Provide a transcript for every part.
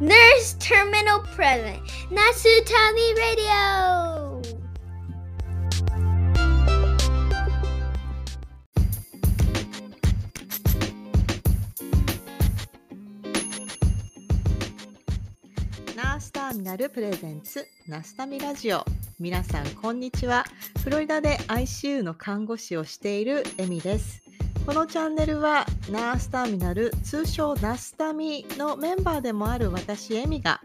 Nurse Terminal Present Nasutami Radio. ナースターミナルプレゼンツナスタミラジオ皆さんこんにちは。フロリダで ICU の看護師をしているエミです。このチャンネルはナースターミナル通称ナスタミのメンバーでもある私エミが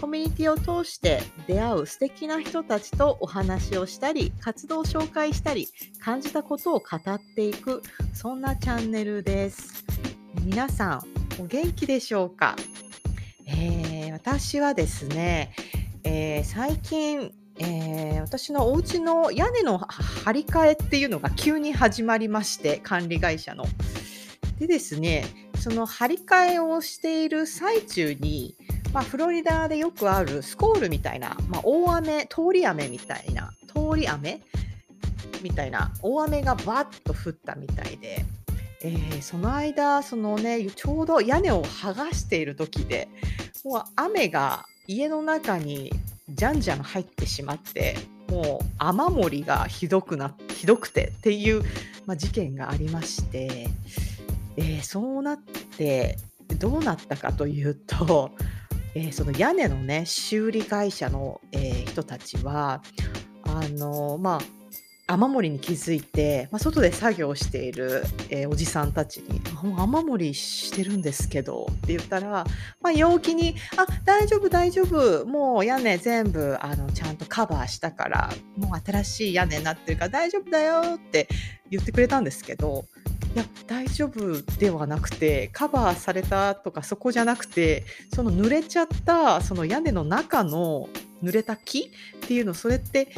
コミュニティを通して出会う素敵な人たちとお話をしたり活動を紹介したり感じたことを語っていくそんなチャンネルです。皆さんお元気でしょうか？えー私はですね、えー最近、えー私のお家の屋根の張り替えっていうのが急に始まりまして管理会社の。でですねその張り替えをしている最中に、まあ、フロリダでよくあるスコールみたいな、まあ、大雨通り雨みたいな通り雨みたいな大雨がバッと降ったみたいで。えーその間そのねちょうど屋根を剥がしている時でもう雨が家の中にじゃんじゃん入ってしまってもう雨漏りがひどくなひどくてっていう、まあ、事件がありまして、えーそうなってどうなったかというと、えーその屋根のね修理会社の、えー人たちはあのまあ雨漏りに気づいて、まあ、外で作業している、えーおじさんたちに「もう雨漏りしてるんですけど」って言ったら、まあ、陽気に「あ大丈夫大丈夫。もう屋根全部あのちゃんとカバーしたからもう新しい屋根になってるから大丈夫だよ」って言ってくれたんですけどいや大丈夫ではなくてカバーされたとかそこじゃなくてその濡れちゃったその屋根の中の濡れた木っていうのそれって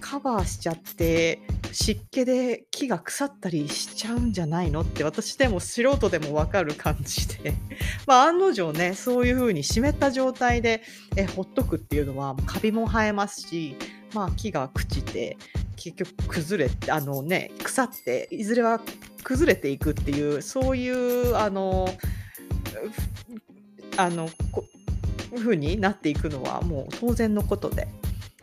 カバーしちゃって湿気で木が腐ったりしちゃうんじゃないのって私でも素人でも分かる感じで。まあ案の定ねそういう風に湿った状態でえほっとくっていうのはカビも生えますしまあ木が朽ちて結局崩れあのね腐っていずれは崩れていくっていうそういうあのあのこ風になっていくのはもう当然のことで。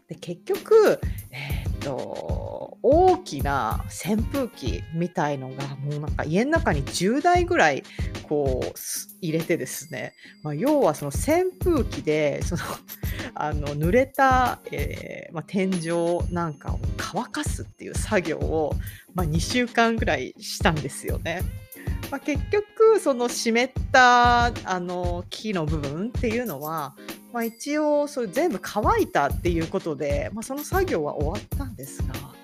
で結局、えーっと大きな扇風機みたいのがもうなんか家の中に10台ぐらいこう入れてですね、まあ、要はその扇風機でその あの濡れた、えーまあ、天井なんかを乾かすっていう作業を、まあ、2週間ぐらいしたんですよね。まあ、結局その湿ったあの木の部分っていうのは、まあ、一応それ全部乾いたっていうことで、まあ、その作業は終わったんですが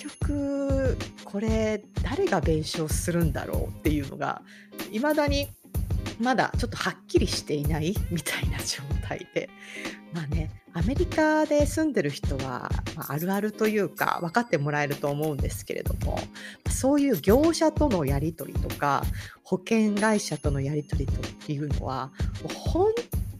局これ誰が弁償するんだろうっていうのがいまだにまだちょっとはっきりしていないみたいな状態で。まあねアメリカで住んでる人は、まあ、あるあるというか分かってもらえると思うんですけれどもそういう業者とのやり取りとか保険会社とのやり取りとっていうのは本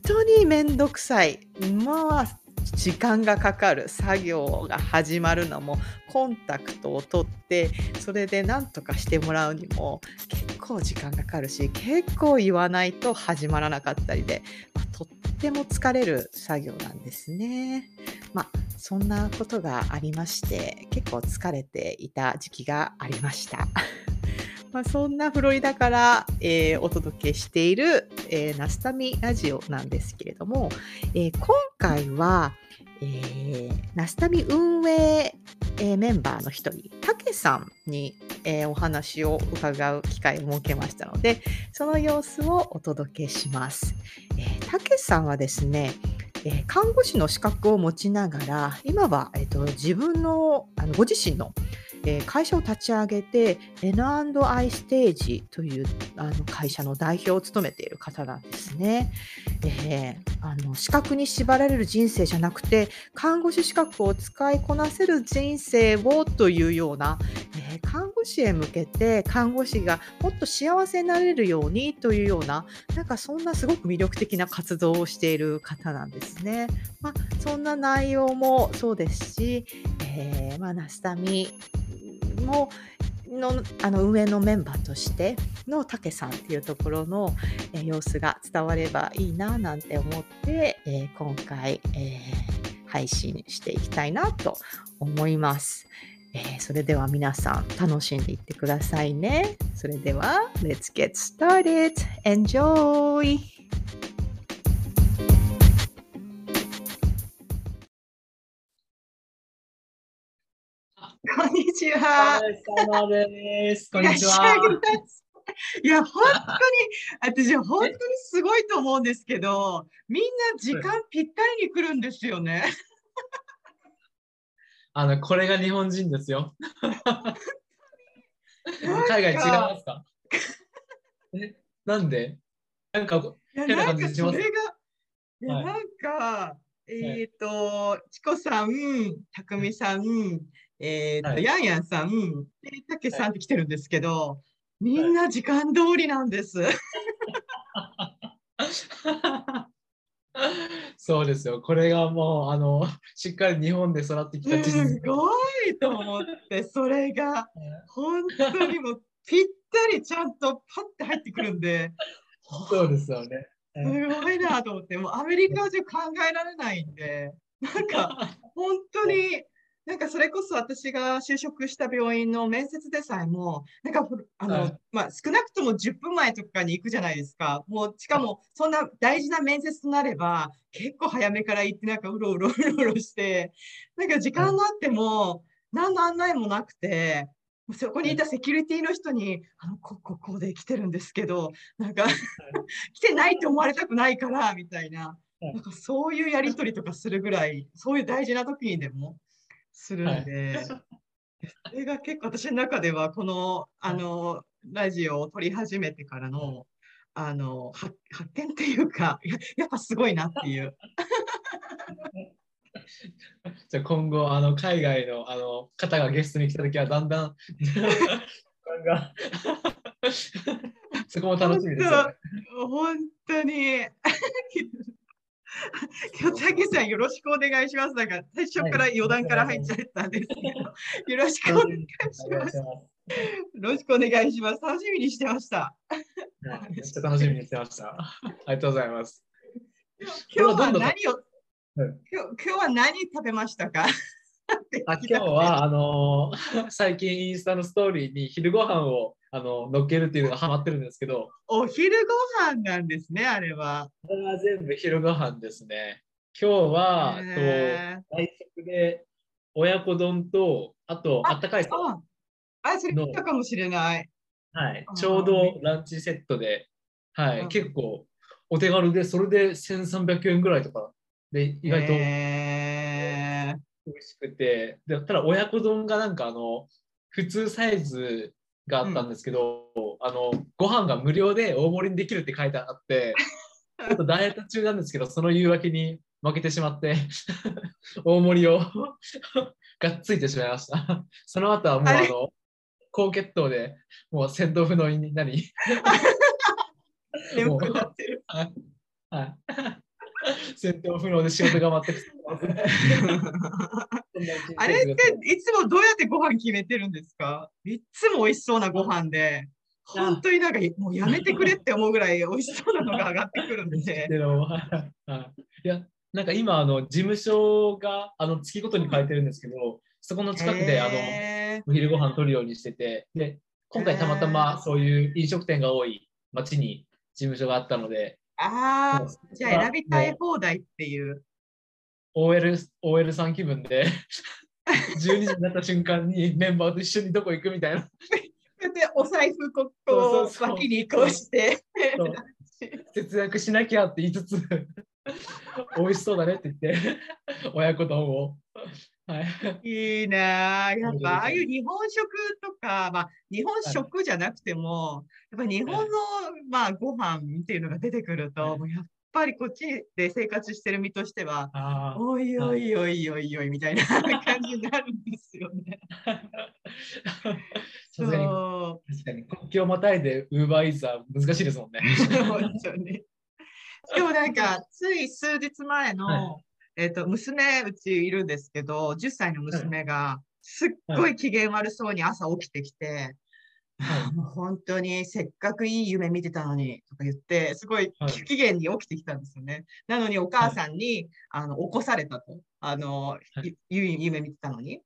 当に面倒くさい。まあ時間がかかる作業が始まるのもコンタクトを取ってそれで何とかしてもらうにも結構時間かかるし結構言わないと始まらなかったりで、まあとっても疲れる作業なんですね。まあそんなことがありまして結構疲れていた時期がありました。まあ、そんなフロリダから、えーお届けしている、えーナスタミラジオなんですけれども、えー今回は、えーナスタミ運営、えーメンバーの一人、たけさんに、えーお話を伺う機会を設けましたので、その様子をお届けします。えーたけさんはですね、え看護師の資格を持ちながら、今は、えーと自分のあのご自身のえ会社を立ち上げて N&I ステージというあの会社の代表を務めている方なんですね。えーあの資格に縛られる人生じゃなくて看護師資格を使いこなせる人生をというような、えー看護師へ向けて看護師がもっと幸せになれるようにというようななんかそんなすごく魅力的な活動をしている方なんですね。まあ、そんな内容もそうですし、えーまあ、ナスタミものあの運営のメンバーとしてのたけさんっていうところの、え様子が伝わればいいななんて思って、えー今回、えー配信していきたいなと思います。えーそれでは皆さん楽しんでいってくださいね。それでは Let's get started! Enjoy! こんにちは。様です。こんにちは。いや、本当に、私、本当にすごいと思うんですけど、みんな時間ぴったりに来るんですよね。あの、これが日本人ですよ。海外違いますか？えなんで？なんか、ななんか感じします？それが、いや、はいなんか、えっ、と、チコさん、たくみさん、えっ、と、はいヤンヤンさん、でたけさんって来てるんですけど、みんな時間通りなんです。そうですよ。これがもう、あの、しっかり日本で育ってきた地す図。ごいと思って、それが。本当にもうぴったりちゃんとパッて入ってくるんで、そうですよね。すごいなと思って、もうアメリカじゃ考えられないんで、なんか本当に、なんかそれこそ私が就職した病院の面接でさえも、なんかあの、はい。まあ、少なくとも10分前とかに行くじゃないですか。もうしかもそんな大事な面接となれば、結構早めから行って、なんかうろうろうろうろして、なんか時間があっても、何の案内もなくて、そこにいたセキュリティの人に、あの、こ、ここで来てるんですけど、なんか、来てないって思われたくないから、みたいな、はい。なんかそういうやりとりとかするぐらい、そういう大事な時にでもするんで、それが結構私の中では、この、あの、ラジオを撮り始めてからの、あの、発発見っていうか、ややっぱすごいなっていう。じゃあ今後、あの、海外のあの方がゲストに来たときは、だんだん、そこも楽しみですよね。本当に。今日、たけさんよろしくお願いします。なんか最初から余談から入っちゃったんですけど、よろしくお願いします。よろしくお願いします。楽しみにしてました。はいめっちゃ楽しみにしてました。ありがとうございます。今日は何を、はい今日今日は何食べましたか？あ 今日はあのー 最近インスタのストーリーに昼ご飯をあの乗っけるっていうのがハマってるんですけど、お昼ご飯なんですね、あれは。これは全部昼ご飯ですね。今日は、と食で親子丼と、あとあったかいあ、あ、それ聞いたかもしれない。はい。ちょうどランチセットで、はい、うん。結構お手軽で、それで1300円ぐらいとかで意外とへー美味しくて、でただ親子丼がなんかあの普通サイズがあったんですけど、あのご飯が無料で大盛りにできるって書いてあって、ちょっとダイエット中なんですけど、その誘惑に負けてしまって、大盛りをがっついてしまいました。その後はもうあの高血糖でもう戦闘不能になり、眠くなってる。はい。はい。戦闘不能で仕事が全く あれっていつもどうやってご飯決めてるんですか？いつも美味しそうなご飯で、本当になんかもうやめてくれって思うぐらい美味しそうなのが上がってくるんで。いや、なんか今、あの、事務所が、あの、月ごとに変えてるんですけど、そこの近くで、あの、へお昼ご飯取るようにしてて、で、今回たまたまそういう飲食店が多い町に事務所があったので、ーああ、じゃあ選びたい放題っていう。OL, OL さん気分で、12時になった瞬間にメンバーと一緒にどこ行くみたいな。でお財布ここそうそう脇にこうして。節約しなきゃって言いつつ、美味しそうだねって言って、親子丼を。はい。いいなあやっそうですねぱああいう日本食とか、まあ、日本食じゃなくても、やっぱ日本の、まあ、ご飯っていうのが出てくると、はいもうやっぱりこっちで生活してる身としては、おいおいおいおいおいみたいな感じになるんですよね。そ確かに国境をまたいでウーバーイーツは難しいですもんね。う。本当に。でもなんか、つい数日前の、はえっと、娘、うちいるんですけど、10歳の娘が、すっごい機嫌悪そうに朝起きてきて、はい もう本当にせっかくいい夢見てたのにとか言って、すごいはい不機嫌に起きてきたんですよね。なのにお母さんに、あの起こされたと。あの、はいゆいい夢見てたのに。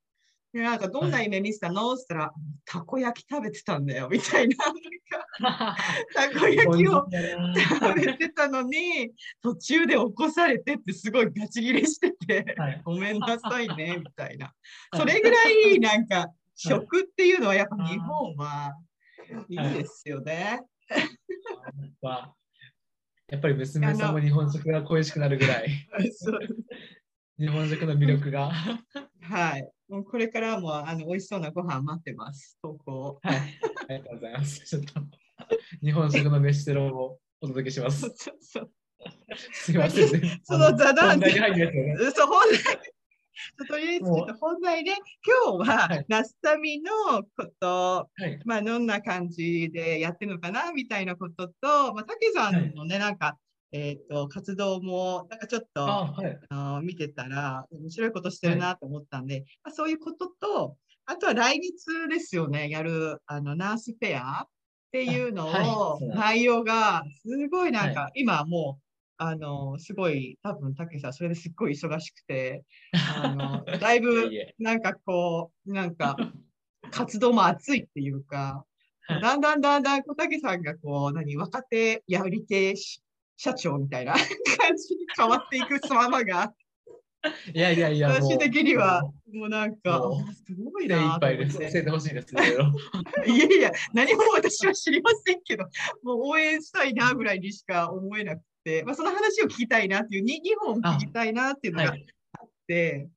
でなんかどんな夢見てたの？って言ったら、たこ焼き食べてたんだよみたいな。たこ焼きを食べてたのに、途中で起こされてってすごいガチギレしてて、はいごめんなさいねみたいな。それぐらいなんか食っていうのはやっぱ日本はいいですよね。はやっぱり娘さんも日本食が恋しくなるぐらい、日本食の魅力が。はい。もうこれからもあの美味しそうなご飯待ってます。投稿。はい。ありがとうございます。ちょっと日本食の飯テロをお届けします。すいません。全然その座談本題に入る。そう本題とりあえず本題で今日ははいナスタミのこと、はい。まあどんな感じでやってるのかなみたいなことと、まあ、たけさんのね、なんか、えっ、と、活動もなんかちょっとあ、はい。あの見てたら面白いことしてるなと思ったんで、まあ、そういうことと、あとは来月ですよね、やるあのナースフェアっていうのを、内容がすごいなんか、今もう、あの、すごい、多分たけさん、それですっごい忙しくて、あの、だいぶなんかこう、なんか活動も熱いっていうか、はい。だんだんだんだん小竹さんがこう、何、若手やり手し社長みたいな 感じに変わっていく様が、いやいやいや、私的には、もうなんかすごい精な一杯です。と思って教えてほしいです。いろいやいや、何も私は知りませんけど、もう応援したいなぐらいにしか思えなくて、まあ、その話を聞きたいなっていう、2, 2本聞きたいなっていうのがあっはい。て、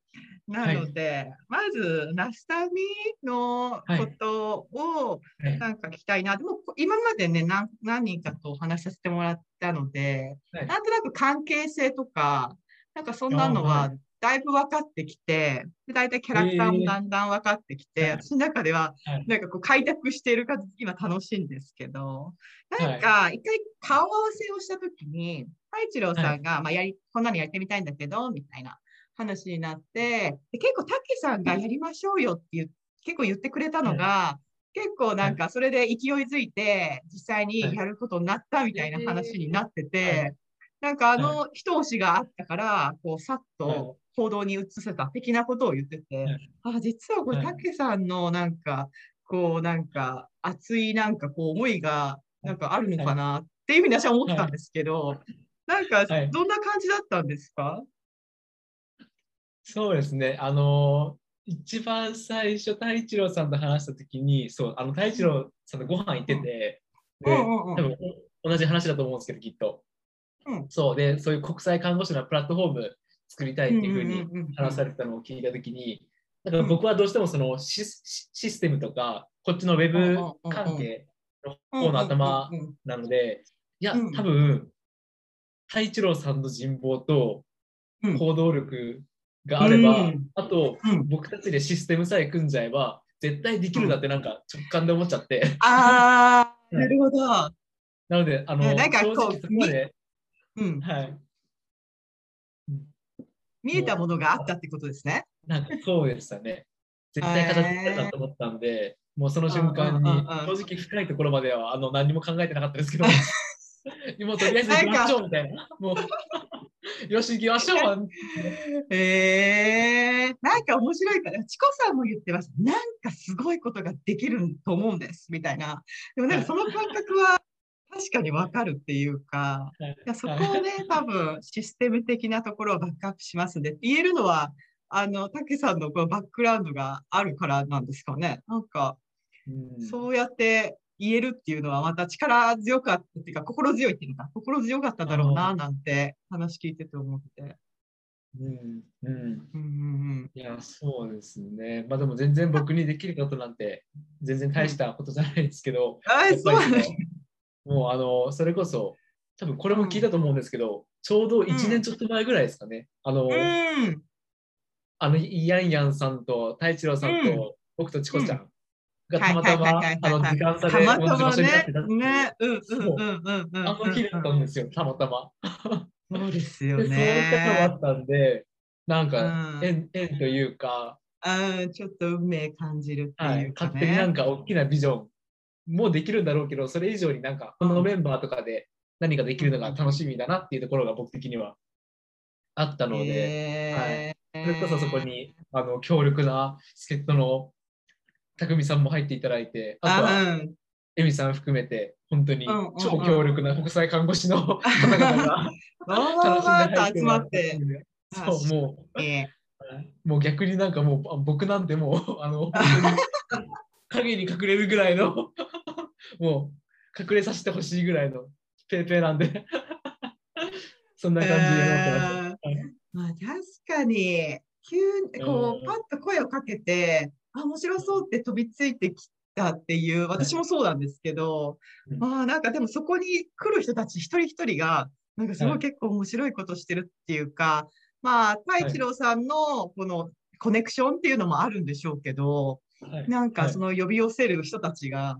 なので、まず、ナスタミのことをはいなんか聞きたいな。でも、今までね何、何人かとお話しさせてもらったので、はいなんとなく関係性とか、なんかそんなのあはだいぶ分かってきて、で大体キャラクターもだんだん分かってきて、はい。私の中でははい。なんかこう開拓している感じ、今楽しいんですけど、なんか一回顔合わせをしたときに、太一郎さんが、まあやり、こんなのやってみたいんだけど、みたいな話になって、で結構たけさんがやりましょうよって言う結構言ってくれたのが、結構なんかそれで勢いづいて、実際にやることになったみたいな話になってて、はいなんかあの一押しがあったから、こうさっはい。と行動に移せた的なことを言ってて、はい。あ、実はこれ、はい。たけさんのなんか、こうなんか熱いなんかこう思いがなんかあるのかなっていうふうに私は思ったんですけど、なんかはい。どんな感じだったんですか、そうですね。あの一番最初、太一郎さんと話したときに、そう、あの太一郎さんとご飯行ってて、で、多分同じ話だと思うんですけど、きっと。うん。そう、で、そういう国際看護師のプラットフォーム作りたいっていうふうに話されてたのを聞いたときに、だから僕はどうしてもそのシスシステムとか、こっちのウェブ関係の方の頭なので、いや、うん。多分、太一郎さんの人望とうん。行動力があれば、うん。あと、うん。僕たちでシステムさえ組んじゃえば、絶対できるなってなんか直感で思っちゃって、ああ、はい。なるほど。なので、あの、ねなんか正こう直そこまで、うん、はい、見えたものがあったってことですね。なんかそうでしたね。絶対形になるなと思ったんで、もうその瞬間に正直深いところまではあの何も考えてなかったですけど、もうとりあえず行きましょうみたいな。もう、よし行きましょう。えー、なんか面白いから、チコさんも言ってます。なんかすごいことができると思うんです、みたいな。でもなんかその感覚は確かにわかるっていうか、はい。いやそこをね、多分システム的なところをバックアップしますんで、言えるのは、あの、たけさんのこのバックグラウンドがあるからなんですかね。なんか、うん。そうやって言えるっていうのはまた力強かったっていうか、心強いっていうのか、心強かっただろうな、なんて話聞いてて思って。うん。うん。うんうんいや、そうですね。まあでも全然僕にできることなんて全然大したことじゃないですけど、あやっぱりそうですもうあの、それこそ、多分これも聞いたと思うんですけど、ちょうど1年ちょっと前ぐらいですかね。あの、うん。あの、イヤンヤンさんと太一郎さんと、僕とチコちゃんがたまたま、はいはいはいあの、はいはい時間差で同じ場所になっねてた。ね。うんうんそううんうんうん。あの日だったんですよ、たまたま。そうですよで、そういうこともあね。ったんで、なんかうん、縁、縁というか、うん、ちょっと運命感じるってはいい、うか勝手になね。んか大きなビジョンもできるんだろうけど、それ以上になんか、このメンバーとかで何ができるのが楽しみだなっていうところが僕的にはあったので、えーそれこそそこにあの強力な助っ人の匠さんも入っていただいて、あとはエミさん含めて、本当に超強力な国際看護師の 方々が 集まって。そう、もう、えもう逆になんかもうあ僕なんてもうあの本当に 影に隠れるぐらいのもう隠れさせてほしいぐらいのペーペーなんで。そんなー感じで思ってまあ、確かに、急にこうパッと声をかけて、あ、面白そうって飛びついてきたっていう、私もそうなんですけど、うん。まあ、なんかでもそこに来る人たち一人一人が、なんかすごはい。い結構面白いことしてるっていうか、まあ、太一郎さんのこのコネクションっていうのもあるんでしょうけど、はい。なんかはい。その呼び寄せる人たちが、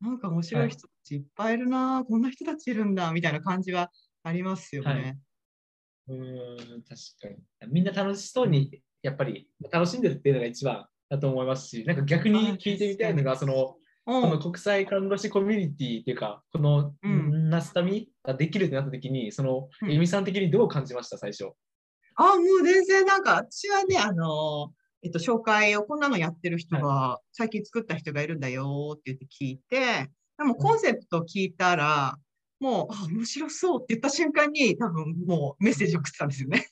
なんか面白い人たちいっぱいいるな、こんな人たちいるんだ、みたいな感じはありますよね。はい。うーん確かに。みんな楽しそうにやっぱり楽しんでるっていうのが一番だと思いますしなんか逆に聞いてみたいのがそのうん。この国際看護師コミュニティっていうかこのうん。ナスタミができるってなった時にそのうん。エミさん的にどう感じました最初？あ、もう全然なんか、私はね、あの、えっと、紹介をこんなのやってる人が、最近作った人がいるんだよって言って聞いて、でもコンセプトを聞いたら、もう、あ、面白そうって言った瞬間に、多分もうメッセージ送ってたんですよね。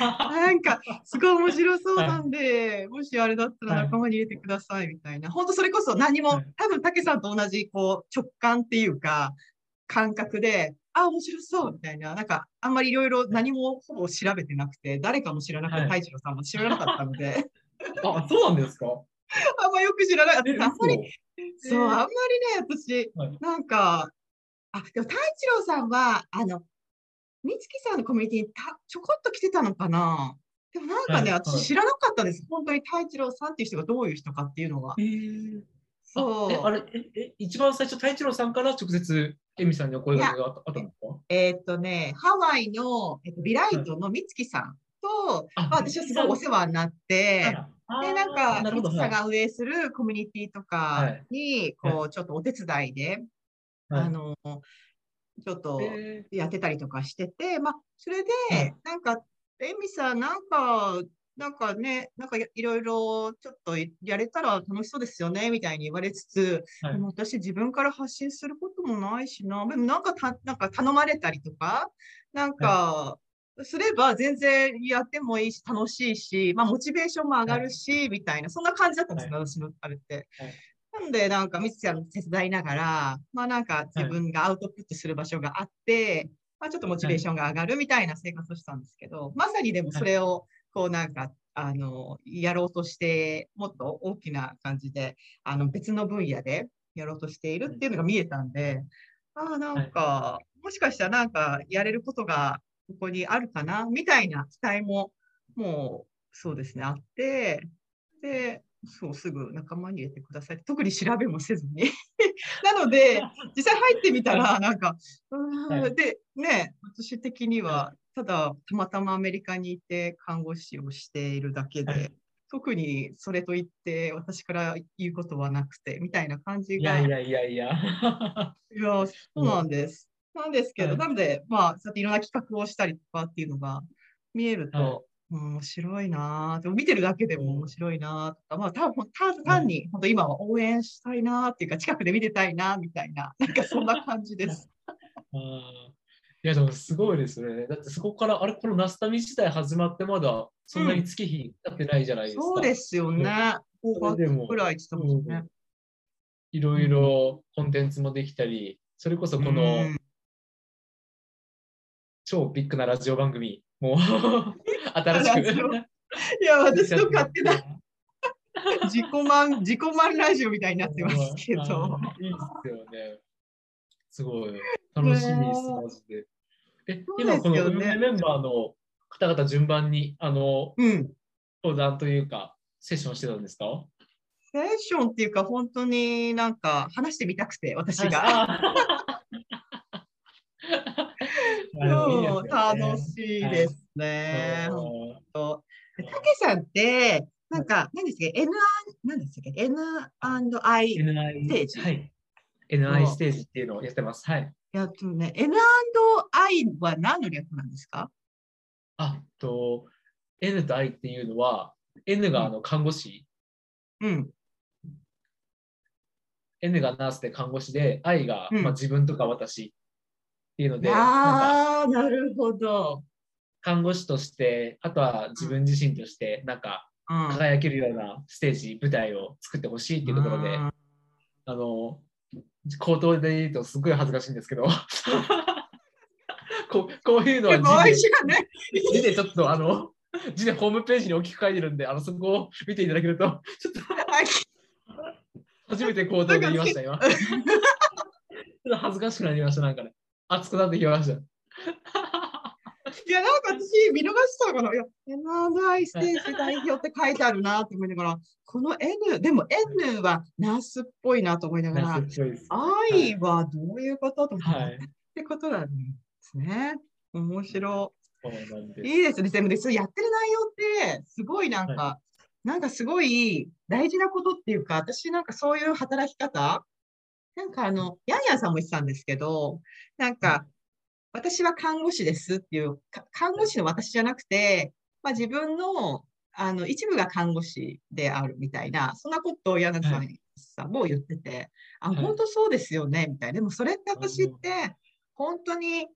なんか、すごい面白そうなんで、もしあれだったらはい。仲間に入れてくださいみたいな。本当それこそ何もはい、多分、たけさんと同じ、こう、直感っていうか、感覚で、あ、面白そうみたいな、なんか、あんまりいろいろ何もほぼ調べてなくて、誰かも知らなくて、はい。太一郎さんも知らなかったので、あそうなんですか？あんまよく知らなかった。えあんまり、嘘そう、あんまりね、私、はい。なんか、あ、でも太一郎さんは、あの、美月さんのコミュニティにたちょこっと来てたのかな。でもなんかね、はいはい。私知らなかったです。本当に太一郎さんっていう人がどういう人かっていうのは。えー。そう。あれええ一番最初、太一郎さんから直接エミさんにお声掛けがあったんですか？えーっとね、ハワイの、えっと、ビライトの美月さんと、あまあ、私はすごいお世話になって、あで、なんか、美月さんが運営するコミュニティとはかい。に、こう、ちょっとお手伝いで、はい。あの、ちょっとえやってたりとかしてて、まあ、それではい、なんか、エミさん、なんか、なんかね、なんかいいろいろちょっとやれたら楽しそうですよね、みたいに言われつつ、はい。でも私自分から発信することもないしな、でもなんかた、なんか頼まれたりとか、なんか、すれば全然やってもいいし、楽しいし、まあモチベーションも上がるし、みたいな、そんな感じだったんですよ、私のあれって。はい。なんで、なんか、みつちゃんの手伝いながら、まあなんか自分がアウトプットする場所があって、まあちょっとモチベーションが上がるみたいな生活をしたんですけど、まさにでもそれを、こうなんか、あの、やろうとして、もっと大きな感じで、あの、別の分野でやろうとしているっていうのが見えたんで、ああ、なんか、もしかしたらなんかやれることがここにあるかな、みたいな期待も、もう、そうですね、あって、で、そう、すぐ仲間に入れてください。特に調べもせずに。なので、実際入ってみたら、なんか、うーんはいで、ね、私的には、ただ、たまたまアメリカにいて看護師をしているだけで、はい特にそれといって、私から言うことはなくて、みたいな感じが、いやいやいやいや。いや、そうなんです。なんですけど、はいなので、まあ、そうやっていろんな企画をしたりとかっていうのが見えると、はいうん面白いなぁ。でも見てるだけでも面白いなぁとか、まあ、たた単に、本当今は応援したいなぁっていうか、近くで見てたいなみたいな、なんかそんな感じです。いやでもすごいですね。だってそこから、あれ、このナスタミ自体始まってまだそんなに月日経ってないじゃないですか。そうですよね。5それでも月くらいって言ってますね。いろいろコンテンツもできたり、それこそこのうん超ビッグなラジオ番組も 新しく。いや、私の勝手な自己満、自己満ラジオみたいになってますけど。いいですよね。すごい。楽しみです、ねマジで。え、今この運営メンバーの方々順番にあのうん。相談というか、セッションしてたんですか？セッションっていうか、本当になんか話してみたくて、私が。そう、楽いしいですね。たけさんって、なんか、何ですか、N、何ですか、NI ステージ。はい。N&I ステージっていうのをやってます。はい。やっとね、N&I は何の略なんですか？あと、N と I っていうのは、N があの看護師、うん。N がナースで看護師で、I が、うん。まあ、自分とか私っていうので、なんかああ、なるほど。看護師として、あとは自分自身として、なんかうん。輝けるようなステージ、舞台を作ってほしいっていうところで、うん。あの、口頭で言うとすごい恥ずかしいんですけど、こうこういうのは字。で字でちょっとあの、字でホームページに大きく書いてるんで、あのそこを見ていただけると、ちょっと初めて口頭で言いました、今。ちょっと恥ずかしくなりました、なんかね。熱くなってきました。いや、なんか私、見逃したのかな。いや、N&I ステージ代表って書いてあるなと思いながら、この N、でも N はナースっぽいなと思いながら。I はどういうことと思って、はいってことなんですね。面白。い。いいですね。でもね、それやってる内容って、すごいなんか、なんかすごい大事なことっていうか、私なんかそういう働き方、なんかあの、ヤンヤンさんも言ってたんですけど、なんか、私は看護師ですっていう、か看護師の私じゃなくて、まあ、自分のあの一部が看護師であるみたいな、そんなことを柳さはんさんも言ってて、あ、はい本当そうですよね、みたいな。でもそれって私っうんて、本当に、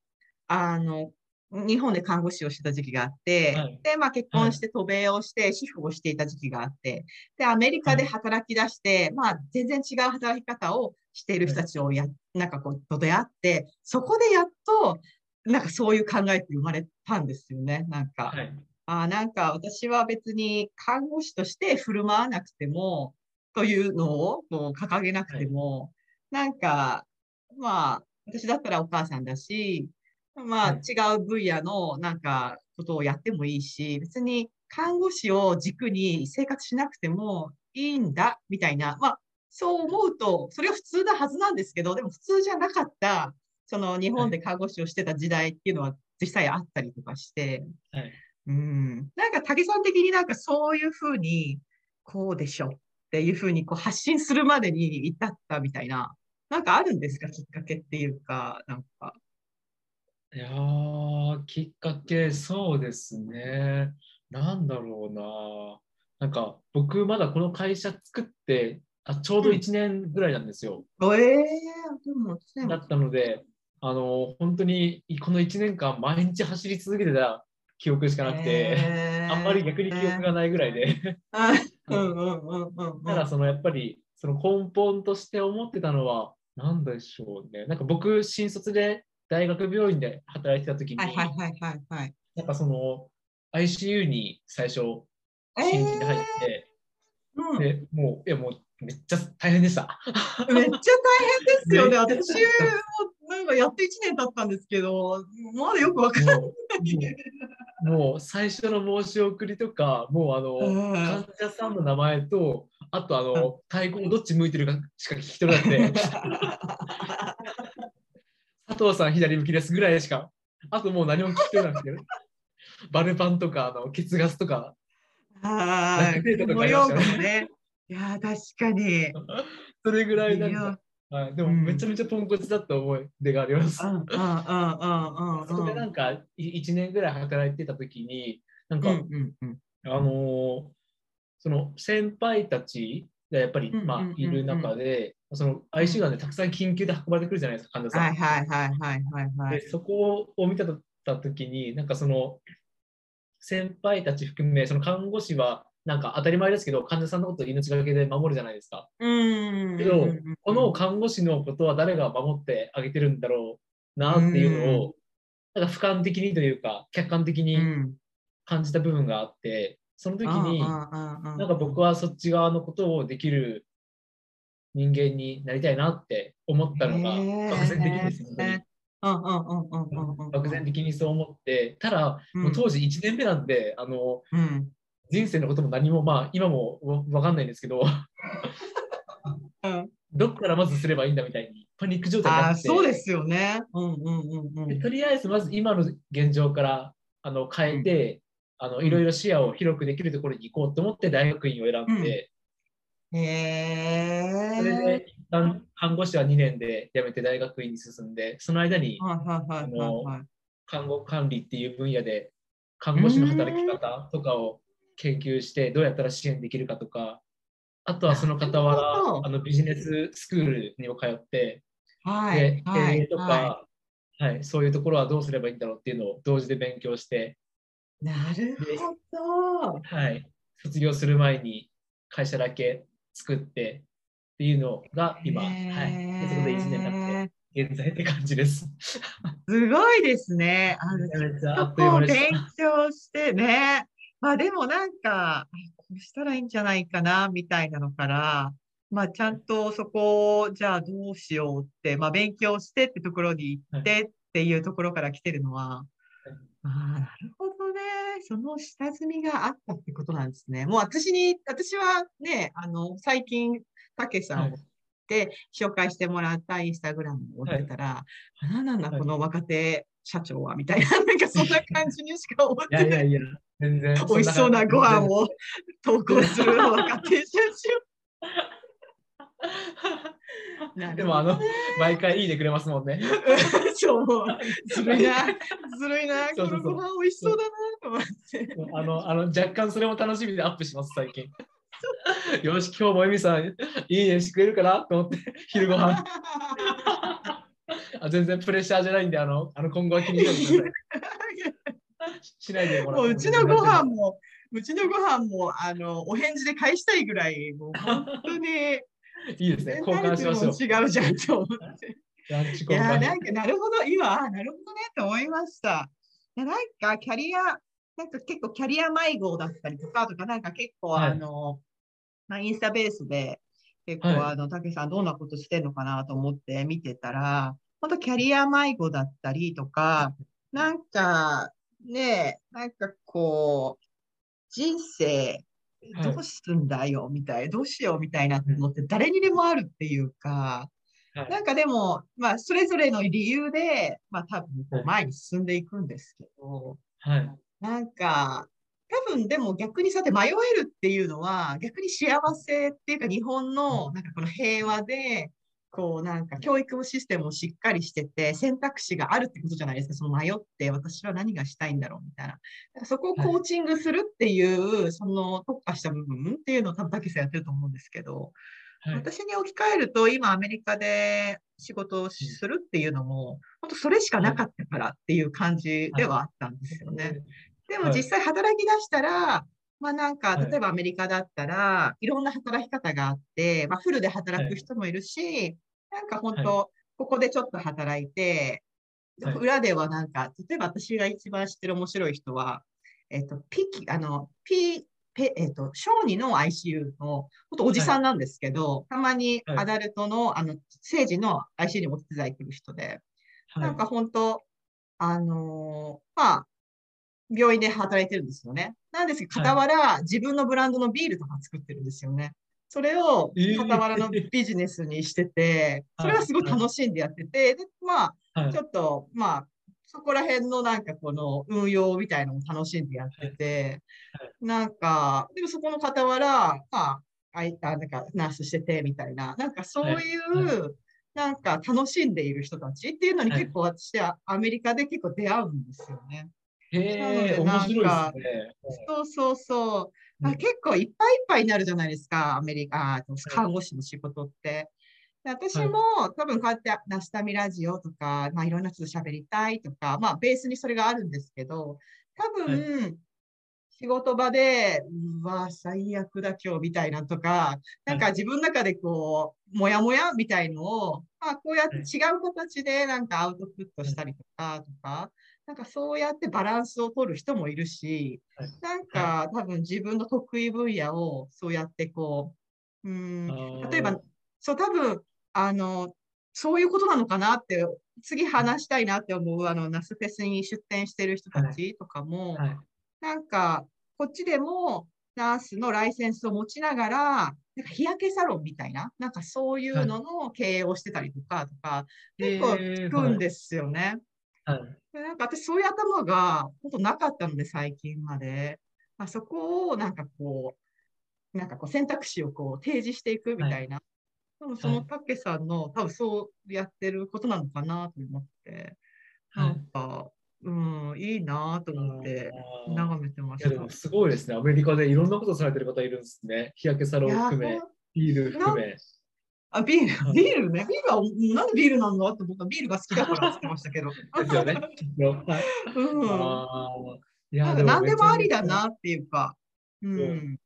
あの、日本で看護師をしてた時期があって、はいで、まあ結婚して渡米をして、主婦をしていた時期があって、で、アメリカで働き出して、まあ全然違う働き方をしている人たちをや、なんかこう、と出会って、そこでやっと、なんかそういう考えって生まれたんですよね、なんか。はい。あーなんか私は別に看護師として振る舞わなくても、というのをこう掲げなくても、なんか、まあ、私だったらお母さんだし、まあ、はい違う分野のなんかことをやってもいいし、別に看護師を軸に生活しなくてもいいんだ、みたいな、まあ、そう思うと、それは普通なはずなんですけど、でも普通じゃなかった、その日本で看護師をしてた時代っていうのは実際あったりとかして、はい。うん。なんか、武さん的になんかそういうふうに、こうでしょっていうふうにこう発信するまでに至ったみたいな、なんかあるんですかきっかけっていうか、なんか。いやー、きっかけ、そうですね。なんだろうな。なんか、僕、まだこの会社作って、あちょうどうん1年ぐらいなんですよ。ええでも、でもだったので、あの、本当にこの1年間、毎日走り続けてた記憶しかなくて、えーあんまり逆に記憶がないぐらいで。あうんうんうんうんうん。ただ、そのやっぱり、その根本として思ってたのは、なんでしょうね。なんか僕、新卒で大学病院で働いてた時に、はいはいはいはいはい。なんかその ICU に最初、え新規で入って、うん、で、もう、いやもうめっちゃ大変でした。めっちゃ大変ですよね。私もなんかやって1年経ったんですけど、まだよくわかんない。もう、もう最初の申し送りとか、もうあの、うん患者さんの名前と、あとあの、太鼓どっち向いてるかしか聞き取れなくて、佐 藤さん左向きですぐらいしか、あともう何も聞き取れなくて、バルパンとか、あの血ガスとか、ありましたね。いやー、確かに。それぐらいなんか、はい、でもうん。めちゃめちゃポンコツだった思い出があります。うんうんうんうんうん。そこでなんか1年ぐらい働いてた時に、なんか、あのーその先輩たちがやっぱり、うんまあいる中で、その ICU がね、たくさん緊急で運ばれてくるじゃないですか、患者さん。はいはいはいはいはいはい。でそこを見てた時に、なんかその先輩たち含め、その看護師はなんか当たり前ですけど、患者さんのことを命がけで守るじゃないですか。うんけどこの看護師のことは誰が守ってあげてるんだろうなっていうのを、なんか俯瞰的にというか、客観的にうん感じた部分があって、その時に、ななんか僕はそっち側のことをできる人間になりたいなって思ったのが、漠然的ですよね。うんうんうんうんうんうん。漠然的にそう思って、ただ、うんもう当時1年目なんで、あの、うん。人生のことも何も、まあ、今もわわかんないんですけど、うんどっからまずすればいいんだみたいに、パニック状態になって、そうですよね。うんうんうんうん。でとりあえずまず今の現状からあの変えて、あのいろいろ視野を広くできるところに行こうと思って大学院を選んで、へそれえ。で一旦看護師は2年で辞めて大学院に進んで、その間に。看護管理っていう分野で看護師の働き方とかを研究してどうやったら支援できるかとかあとはその傍らあのビジネススクールにも通ってはいで経はい営とか、ははい、そういうところはどうすればいいんだろうっていうのを同時で勉強して、い。なるほど。はい、卒業する前に会社だけ作ってっていうのが今、はい、でそこで1年経って現在って感じです。すごいですね。あの勉強してね。まあでもなんか、あこうしたらいいんじゃないかな、みたいなのから、まあちゃんとそこを、じゃあどうしようって、まあ勉強してってところに行ってっていうところから来てるのは、ああ、なるほどね。その下積みがあったってことなんですね。もう私に、私はね、あの、最近、たけさんをで紹介してもらったインスタグラムを追ってたら、あなんなんだ、はいこの若手社長は、みたいな、なんかそんな感じにしか思っいてない。やいやいや、全然。美味しそうなご飯を投稿する若手社長。でもあの、毎回いいねくれますもんね。そう、ずるいな、ずるいな、そうそうそうこのご飯美味しそうだなと思って。あの、あの若干それも楽しみでアップします、最近。よし、今日もエミさん、いいねしてくれるかなと思って、昼ご飯あ全然プレッシャーじゃないんで、あの、あの今後は気にしないでください。しないでもらもううちのご飯も、うちのご飯も、あの、お返事で返したいぐらい、もう本当に、いいですね、交換しましょう。違うじゃんと思って。いや。なんか、なるほど、今、あなるほどね、と思いました。いやなんか、キャリア、なんか結構キャリア迷子だったりとか、とか、なんか結構、はいあの、まあ、インスタベースで、結構、はいあの、たけさんどんなことしてんのかなと思って見てたら、本当キャリア迷子だったりとか、なんか、ね、なんかこう、人生、はいどうすんだよ、みたい、どうしようみたいなのって誰にでもあるっていうか、はい。なんかでも、まあ、それぞれの理由で、まあ、多分こはい。う前に進んでいくんですけど、はい。なんか、多分でも逆にさて迷えるっていうのは、逆に幸せっていうか、日本のなんかこの平和で、こうなんか教育システムもしっかりしてて、選択肢があるってことじゃないですか。その迷って私は何がしたいんだろうみたいな。そこをコーチングするっていう、その特化した部分っていうのを多分竹さんやってると思うんですけど、はい。私に置き換えると、今アメリカで仕事をするっていうのも、本当それしかなかったからっていう感じではあったんですよね。でもはい実際働き出したら、まあなんか、はい。例えばアメリカだったら、いろんな働き方があって、まあフルで働く人もいるし、なんか本当、ここでちょっと働いて、はい。裏ではなんか、例えば私が一番知ってる面白い人は、えっと、ピキ、あの、ピ、ペ、えっと、小児の ICU の、ほんとおじさんなんですけど、たまにはい。アダルトの、あの、政治の ICU にお手伝い来る人で、はい。なんか本当、あのーまあ、病院で働いてるんですよね。なんですけど、傍ら、自分のブランドのビールとか作ってるんですよね。それをえー。傍らのビジネスにしてて、それはすごい楽しんでやってて、で、まあ、はい。ちょっと、まあ、そこら辺のなんかこの運用みたいなのも楽しんでやってて、なんか、でもそこの傍ら、まあ、あいあなんかナースしててみたいな、なんかそういう、はなんか楽しんでいる人たちっていうのにはい。結構私はアメリカで結構出会うんですよね。へえ、面白いですね。そうそうそう。あうん。結構いっぱいいっぱいになるじゃないですか、アメリカ、あ看護師の仕事って。で私も、多分こうやってナスタミラジオとか、まあ、いろんな人と喋りたいとか、まあベースにそれがあるんですけど、多分、仕事場で、うわ、最悪だ今日みたいなとか、なんか自分の中でこう、もやもやみたいのを、まあこうやって違う形でなんかアウトプットしたりとか、とか、なんかそうやってバランスを取る人もいるしはい、なんか多分自分の得意分野をそうやってこう、うん、例えば、そう、多分、あの、そういうことなのかなって、次話したいなって思う、あの、ナスフェスに出店してる人たちとかも、はい。なんか、こっちでも、ナースのライセンスを持ちながら、なんか日焼けサロンみたいな、なんかそういうのの経営をしてたりとか、とか、結構聞くんですよね。はい。でなんか私そういう頭が本当なかったので最近まで、まあ、そこをなんかこうなんかこう選択肢をこう提示していくみたいな、多分そのたけさんの多分そうやってることなのかなと思って、はないんか、うん、いいなと思って眺めてました。いやでもすごいですね。アメリカでいろんなことされてる方いるんですね。日焼けサロン含めビール含め。あ、ビール、はいビールね。ビールは、なんでビールなんだって僕はビールが好きだからって言ってましたけど。ですよね。うん。いやなんか何でもありだなっていうか。うん。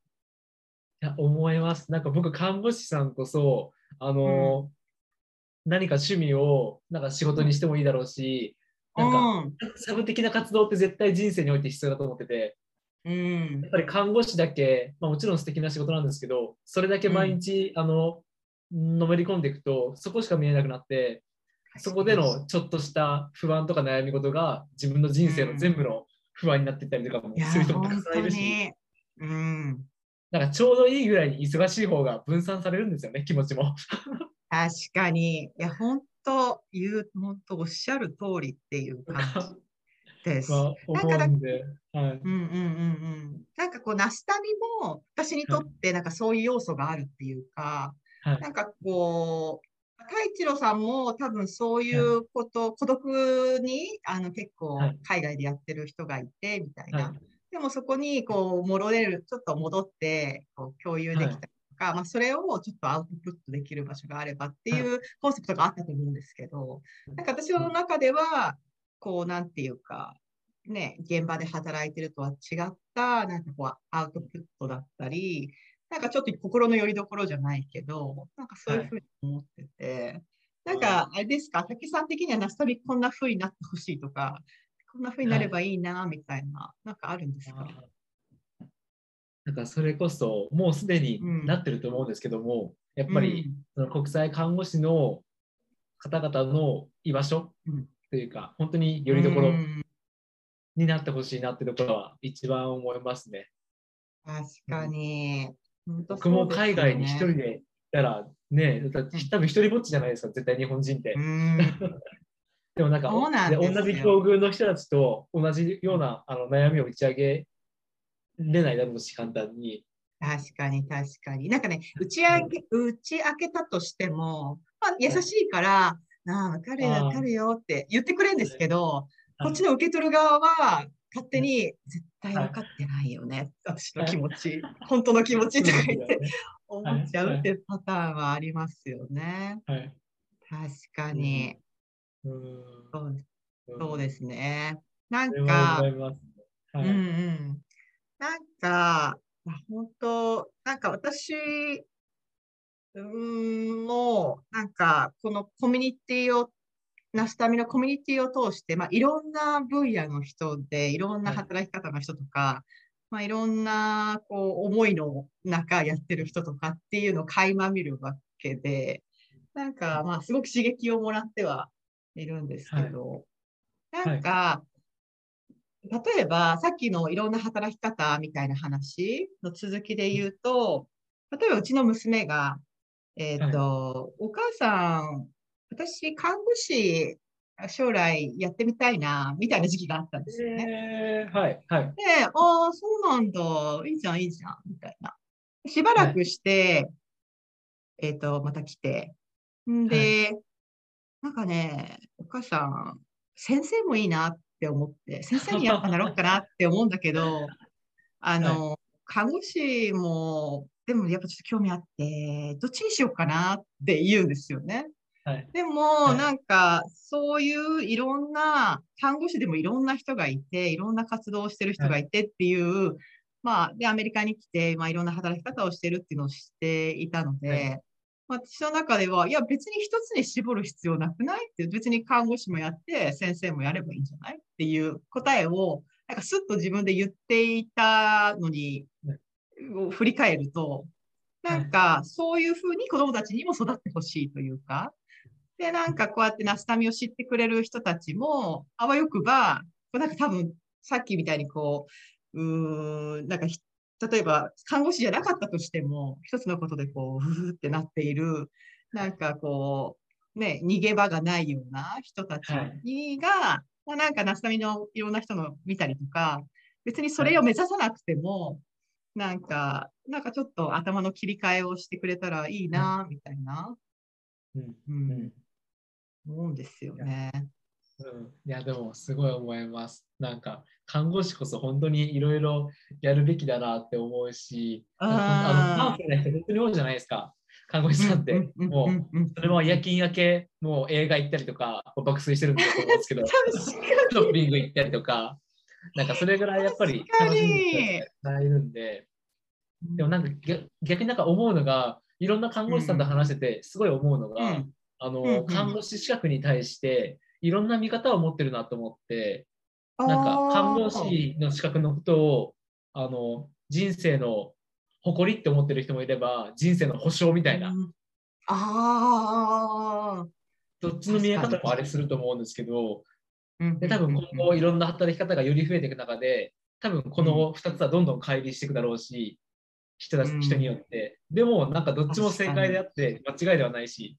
いや思います。なんか僕、看護師さんこそ、あの何か趣味をなんか仕事にしてもいいだろうし、なんかサブ的な活動って絶対人生において必要だと思ってて、うん。やっぱり看護師だけ、まあ、もちろん素敵な仕事なんですけど、それだけ毎日、あののめり込んでいくと、そこしか見えなくなって、そこでのちょっとした不安とか悩み事が自分の人生の全部の不安になっていったりとかもする人もたくさんいるし、に。うん。なんかちょうどいいぐらいに忙しい方が分散されるんですよね、気持ちも。確かに。いや、本当言う、本当おっしゃる通りっていう感じです。まあ、思うんで、はい。うんうんうんうん。なんかこう、ナスタミも私にとってなんかそういう要素があるっていうか、はい。なんかこう、太一郎さんも多分そういうこと、孤独にあの結構はい。海外でやってる人がいてみたいな。はい。でもそこにこう戻れる、ちょっと戻ってこう共有できたりとか、まあそれをちょっとアウトプットできる場所があればっていうコンセプトがあったと思うんですけど、なんか私の中では、こうなんていうか、ね、現場で働いてるとは違った、なんかこうアウトプットだったり、なんかちょっと心の拠り所じゃないけど、なんかそういうふうに思ってて、なんかあれですか、竹さん的にはナスタビこんなふうになってほしいとか、こんなふうになればいいな、みたいな、なんかあるんですか、なんかそれこそもうすでにうん。なってると思うんですけども、やっぱりその国際看護師の方々の居場所うん。というか、本当によりどころになってほしいなってところは一番思いますね。確かに。僕も海外に一人でいたら、ね、多分一人ぼっちじゃないですか、絶対日本人って。うん。でもなんか同じ境遇の人たちと同じようなあの悩みを打ち上げれないだろうし、簡単に。確かに確かに。なんかね、打ち上げ、打ち明けたとしても、まあ、優しいから、なあ、わかるよ、わかるよって言ってくれるんですけど、はいこっちの受け取る側は、勝手に絶対分かってないよね、私の気持ち、本当の気持ちとか言って思っちゃうっていうパターンはありますよね。はい。確かに。うそうんそうですね。なんか。うんうん。なんか、まあ本当、なんか私、うーん、もう、なんか、このコミュニティを、ナスタミのコミュニティを通して、まあ、いろんな分野の人で、いろんなはい。働き方の人とか、まあ、いろんな、こう、思いの中やってる人とかっていうのを垣間見るわけで、なんか、まあ、すごく刺激をもらってはいるんですけど、なんか、例えば、さっきのいろんな働き方みたいな話の続きで言うと、例えばうちの娘が、えっと、お母さん、私、看護師、将来やってみたいな、みたいな時期があったんですよね。えーはい、はい。で、ああ、そうなんだ、いいじゃん、いいじゃん、みたいな。しばらくして、えっと、また来て、んで、なんかね、お母さん、先生もいいなって思って、先生にやっぱなろうかなって思うんだけど、あの、看護師も、でもやっぱちょっと興味あって、どっちにしようかなって言うんですよね。はい。でも、い。なんか、そういういろんな、看護師でもいろんな人がいて、いろんな活動をしてる人がいてっていう、まあ、で、アメリカに来て、まあ、いろんな働き方をしてるっていうのを知っていたので、はい。まあ私の中では、いや、別に一つに絞る必要なくないって、別に看護師もやって、先生もやればいいんじゃないっていう答えを、なんかスッと自分で言っていたのにね、を振り返ると、なんか、そういうふうに子供たちにも育ってほしいというか、で、なんかこうやってナスタミを知ってくれる人たちも、あわよくば、なんか多分、さっきみたいにこう、うーん、なんかひ例えば、看護師じゃなかったとしても、一つのことでこう、ふーってなっている、なんかこう、ね、逃げ場がないような人たちにが、まあなんかナスタミのいろんな人の見たりとか、別にそれを目指さなくても、なんか、なんかちょっと頭の切り替えをしてくれたらいいな、みたいな、うん、思うんですよね。うん、いやでもすごい思います。なんか看護師こそ本当にいろいろやるべきだなって思うし、あのパワフルな人本当に多いじゃないですか。看護師さんって、もうそれも夜勤明け、もう映画行ったりとか、爆睡してるんだと思うんですけど、確ショッピング行ったりとか、なんかそれぐらいやっぱり楽しんでる人たちがいるんで、でもなんか逆逆になんか思うのが、いろんな看護師さんと話してて、すごい思うのが、うんあの、うんうん。看護師資格に対して、いろんな見方を持ってるなと思って、なんか看護師の資格のことを、あの、人生の誇りって思ってる人もいれば、人生の保証みたいな、うん。ああ。どっちの見え方もあれすると思うんですけど、うんで多分今後いろんな働き方がより増えていく中で、多分この2つはどんどん乖離していくだろうし、人たちうん。人によって。でも、なんかどっちも正解であって、間違いではないし。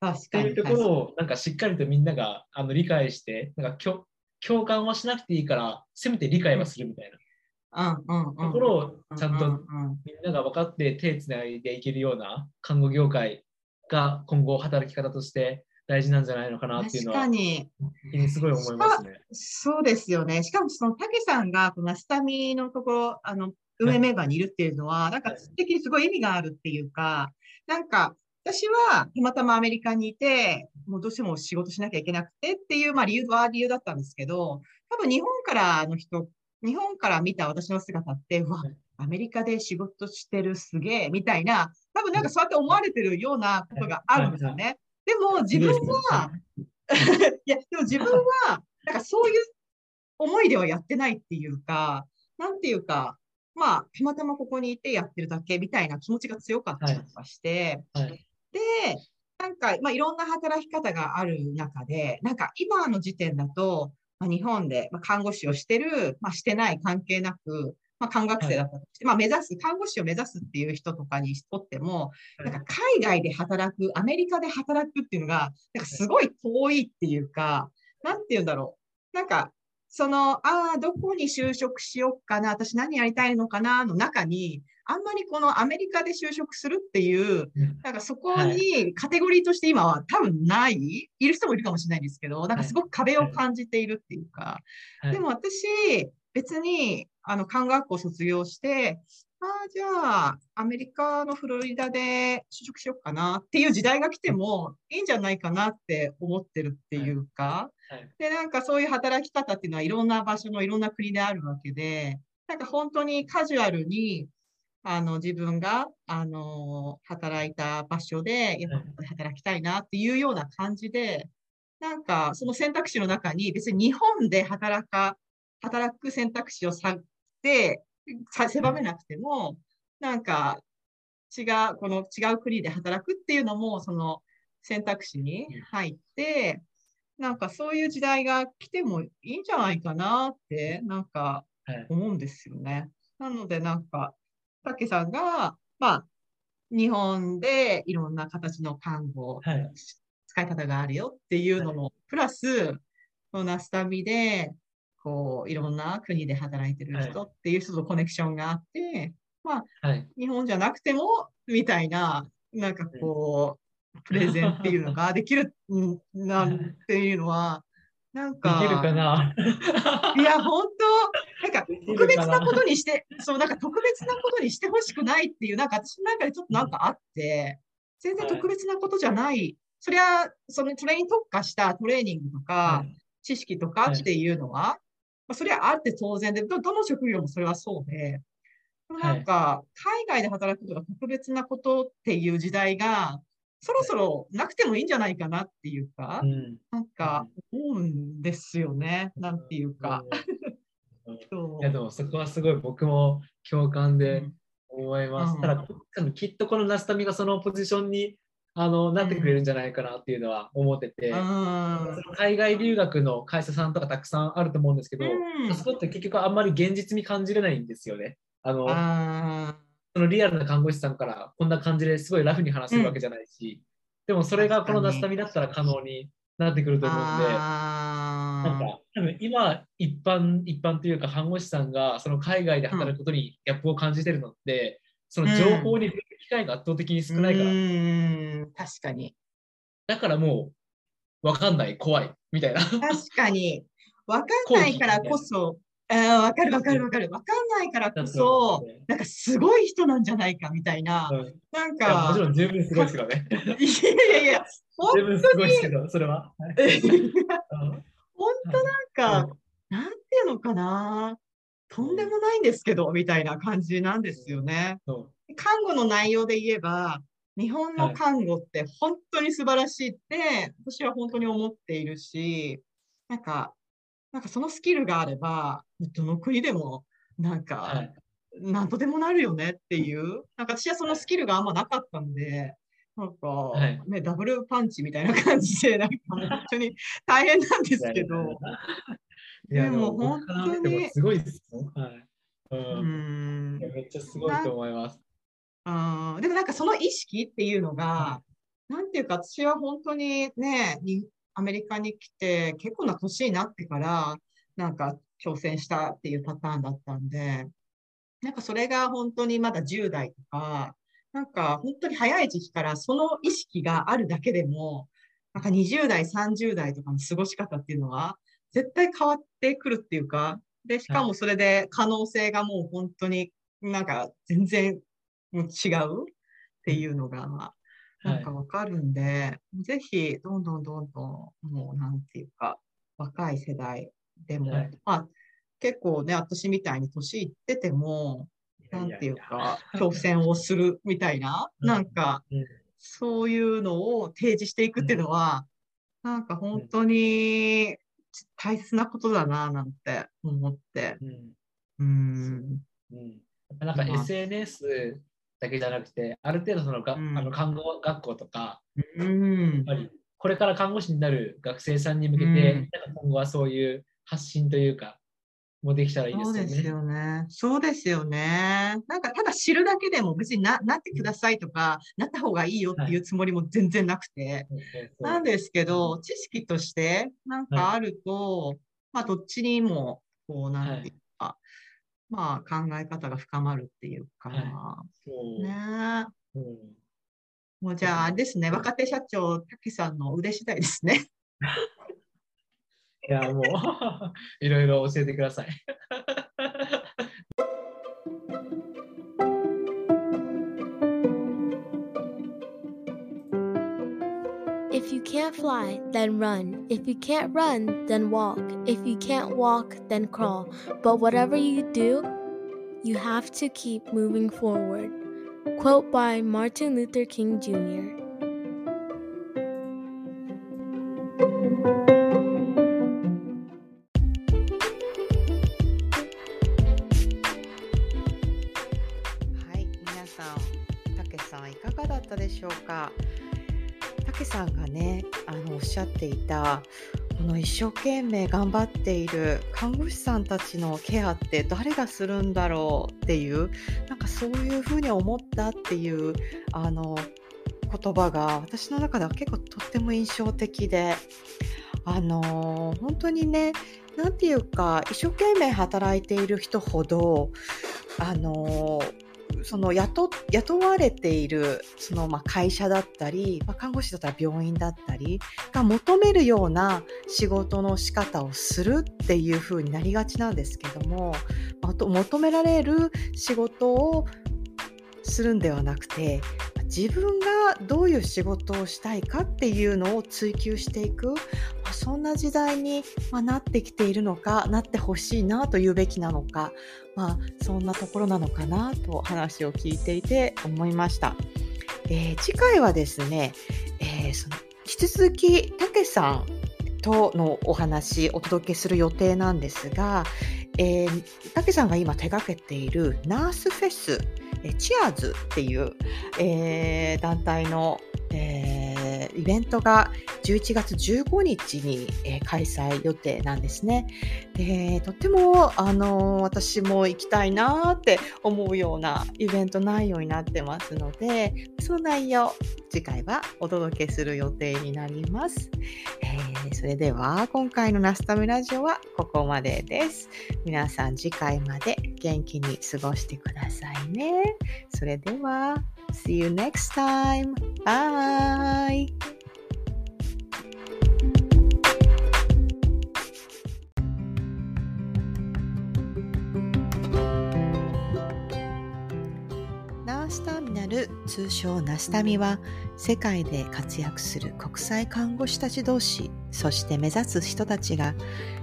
っていうところをなんかしっかりとみんながあの理解して、なんか共共感はしなくていいから、せめて理解はするみたいなところをちゃんとみんなが分かって手つないでいけるような看護業界が今後働き方として大事なんじゃないのかなっていうのは、確かに。すごい思いますね。そうですよね。しかもその竹さんがこのスタミのところ、あの、運営メンバーにいるっていうのは、なんかはい的にすごい意味があるっていうか、なんか、私はたまたまアメリカにいて、もうどうしても仕事しなきゃいけなくてっていう、まあ理由は理由だったんですけど、多分日本からの人、日本から見た私の姿って、うわはい、アメリカで仕事してるすげえ、みたいな、多分なんかそうやって思われてるようなことがあるんですよね。でも自分は、いや、でも自分は、なんかそういう思いではやってないっていうか、なんていうか、まあ、たまたまここにいてやってるだけみたいな気持ちが強かったりとかして、はいで、なんか、まあ、いろんな働き方がある中で、なんか今の時点だと、まあ、日本で、まあ、看護師をしてる、まあ、してない関係なく、まあ、看学生だったとして、まあ、目指す、看護師を目指すっていう人とかにとっても、はいなんか海外で働く、アメリカで働くっていうのが、なんかすごい遠いっていうか、なんていうんだろう。なんか、その、ああ、どこに就職しようかな、私何やりたいのかな、の中に、あんまりこのアメリカで就職するっていう、うん。なんかそこにカテゴリーとして今は多分ない、いる人もいるかもしれないんですけど、なんかすごく壁を感じているっていうか、はい。でも私、別に、あの、看護学校卒業して、ああ、じゃあ、アメリカのフロリダで就職しようかなっていう時代が来てもいいんじゃないかなって思ってるっていうか、はい。で、なんかそういう働き方っていうのはいろんな場所のいろんな国であるわけで、なんか本当にカジュアルに、あの、自分が、あの、働いた場所で、やっぱ働きたいなっていうような感じで、なんかその選択肢の中に別に日本で働か、働く選択肢をさって、さ狭めなくても、なんか違う、この違う国で働くっていうのも、その選択肢に入って、なんかそういう時代が来てもいいんじゃないかなって、なんかはい。思うんですよね。なのでなんか、たけさんが、まあ、日本でいろんな形の看護、はい。使い方があるよっていうのも、プラス、このナスタミで、こう、いろんな国で働いてる人っていう人とコネクションがあって、はい。日本じゃなくても、みたいな、なんかこう、プレゼンっていうのができる んなんていうのは、なんでか、きるかな？いや、本当、なんか特別かな？なことにして、そう、なんか特別なことにしてほしくないっていう、なんか私の中でちょっとなんかあって、全然特別なことじゃない、そりゃ、そのそれに特化したトレーニングとか、はい。知識とかっていうのは、まあ、それはあって当然で、どどの職業もそれはそうで、でもなんか、海外で働くことが特別なことっていう時代が、そろそろなくてもいいんじゃないかなっていうか、うんなんか思うんですよね。なんていうか。いやでもそこはすごい僕も共感で思います。うんただきっとこのナスタミがそのポジションにあのなってくれるんじゃないかなっていうのは思ってて、海外留学の会社さんとかたくさんあると思うんですけど、うんそこって結局あんまり現実に感じれないんですよね。あのあそのリアルな看護師さんからこんな感じですごいラフに話せるわけじゃないし、でもそれがこのナスタミだったら可能になってくると思うんで。あなんか多分今一般一般というか看護師さんがその海外で働くことにギャップを感じてるのって、その情報に触れる機会が圧倒的に少ないから、うーん、確かに。だからもう、わかんない、怖い、みたいな。確かに。わかんないからこそ、わかるわかるわかる。わかんないからこそ、なんかすごい人なんじゃないかみたいななんやもかち、ろん十分すごいですけどね。いやいやいや、本十分すごいですけど、それは。本当なんか、なんていうのかな。とんでもないんですけど、みたいな感じなんですよね。看護の内容で言えば、日本の看護って本当に素晴らしいって、私は本当に思っているし、なんか、なんかそのスキルがあれば、どの国でも、なんはか、いなんとでもなるよねっていう、なんか私はそのスキルがあんまなかったんで、なんか、はいね、ダブルパンチみたいな感じで、なんか本当に大変なんですけど、いや、でもでも、僕から見てもすごいですよ。はい。う。うんめっちゃすごいと思います。あーでもなんかその意識っていうのが、なんていうか私は本当にね、にアメリカに来て結構な年になってから、なんか挑戦したっていうパターンだったんで、なんかそれが本当にまだ10代とか、なんか本当に早い時期からその意識があるだけでも、なんか20代、30代とかの過ごし方っていうのは、絶対変わってくるっていうか、で、しかもそれで可能性がもう本当になんか全然違うっていうのが、なんかわかるんで、ぜひ、どんどんどんどん、もうなんていうか、若い世代でも、はい。まあ、結構ね、私みたいに年いってても、なんていうか、挑戦をするみたいな、うん。なんかうん、そういうのを提示していくっていうのは、なんか本当に大切なことだな、なんて思って。うん。うん。う。ん。なんかまあ SNS だけじゃなくて、ある程度そのが、うんあの看護学校とか、うんやっぱりこれから看護師になる学生さんに向けて、うん今後はそういう発信というか、もできたらいいですよね。そうですよね。そうですよね。なんかただ知るだけでも別にななってくださいとか、なった方がいいよっていうつもりも全然なくて。そうそうそうなんですけど、知識としてなんかあると、まあどっちにも、こうなんていまあ考え方が深まるっていうか、そう。ね。うん。もうじゃあですね、若手社長、竹さんの腕次第ですね。いや、もう、いろいろ教えてください。Can't fly, then run. If you can't run, then walk. If you can't walk, then crawl. But whatever you do, you have to keep moving forward. Quote by Martin Luther King Jr. しゃっていた。この一生懸命頑張っている看護師さんたちのケアって誰がするんだろうっていうなんかそういうふうに思ったっていうあの言葉が私の中では結構とっても印象的であの本当にねなんていうか一生懸命働いている人ほどあのその雇雇われているそのまあ会社だったり、まあ、看護師だったら病院だったりが求めるような仕事の仕方をするっていうふうになりがちなんですけども、あと求められる仕事をするんではなくて自分がどういう仕事をしたいかっていうのを追求していく、まあそんな時代に、まあなってきているのかなってほしいなと言うべきなのか、まあ、そんなところなのかなと話を聞いていて思いました。えー次回はですね、えーその引き続きたけさんとのお話お届けする予定なんですが、えー、たけさんが今手掛けているナースフェス、えチアーズっていう、えー団体の、えーイベントが11月15日に、えー、開催予定なんですね。でとっても、あの私も行きたいなって思うようなイベント内容になってますので、その内容、次回はお届けする予定になります。えー、それでは、今回のナスタミラジオはここまでです。皆さん次回まで元気に過ごしてくださいね。それでは、See you next time. Bye. ナースターミナル通称ナスタミは世界で活躍する国際看護師たち同士そして目指す人たちが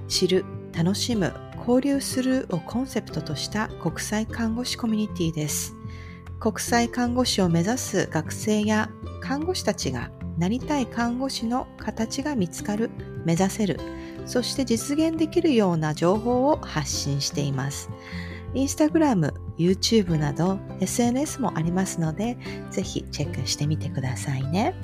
知る楽しむ交流するをコンセプトとした国際看護師コミュニティです国際看護師を目指す学生や看護師たちがなりたい看護師の形が見つかる、目指せる、そして実現できるような情報を発信しています。インスタグラム、YouTube など SNS もありますので、ぜひチェックしてみてくださいね。